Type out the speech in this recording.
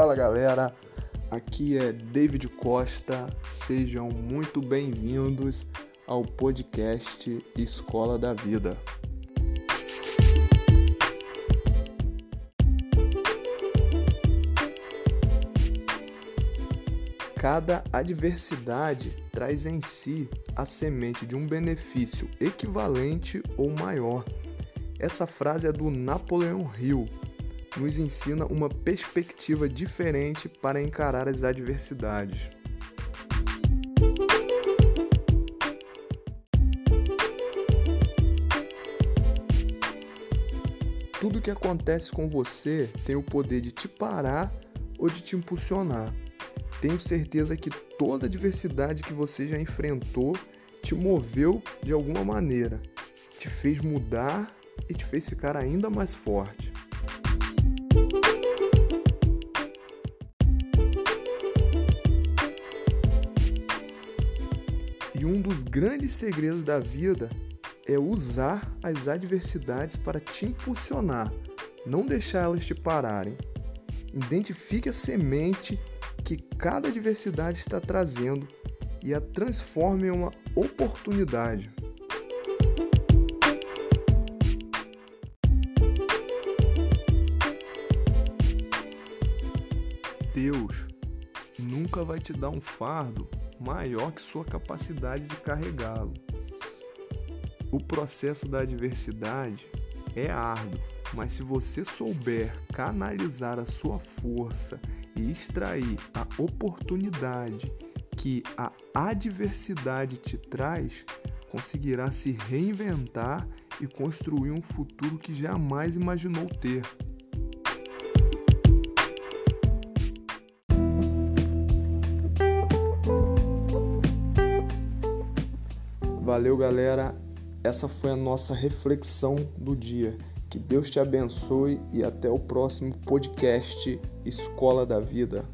Fala galera, aqui é David Costa, sejam muito bem-vindos ao podcast Escola da Vida. Cada adversidade traz em si a semente de um benefício equivalente ou maior. Essa frase é do Napoleão Hill. Nos ensina uma perspectiva diferente para encarar as adversidades. Tudo que acontece com você tem o poder de te parar ou de te impulsionar. Tenho certeza que toda adversidade que você já enfrentou te moveu de alguma maneira, te fez mudar e te fez ficar ainda mais forte. Um dos grandes segredos da vida é usar as adversidades para te impulsionar, não deixar elas te pararem. Identifique a semente que cada adversidade está trazendo e a transforme em uma oportunidade. Deus nunca vai te dar um fardo maior que sua capacidade de carregá-lo. O processo da adversidade é árduo, mas se você souber canalizar a sua força e extrair a oportunidade que a adversidade te traz, conseguirá se reinventar e construir um futuro que jamais imaginou ter. Valeu, galera. Essa foi a nossa reflexão do dia. Que Deus te abençoe e até o próximo podcast Escola da Vida.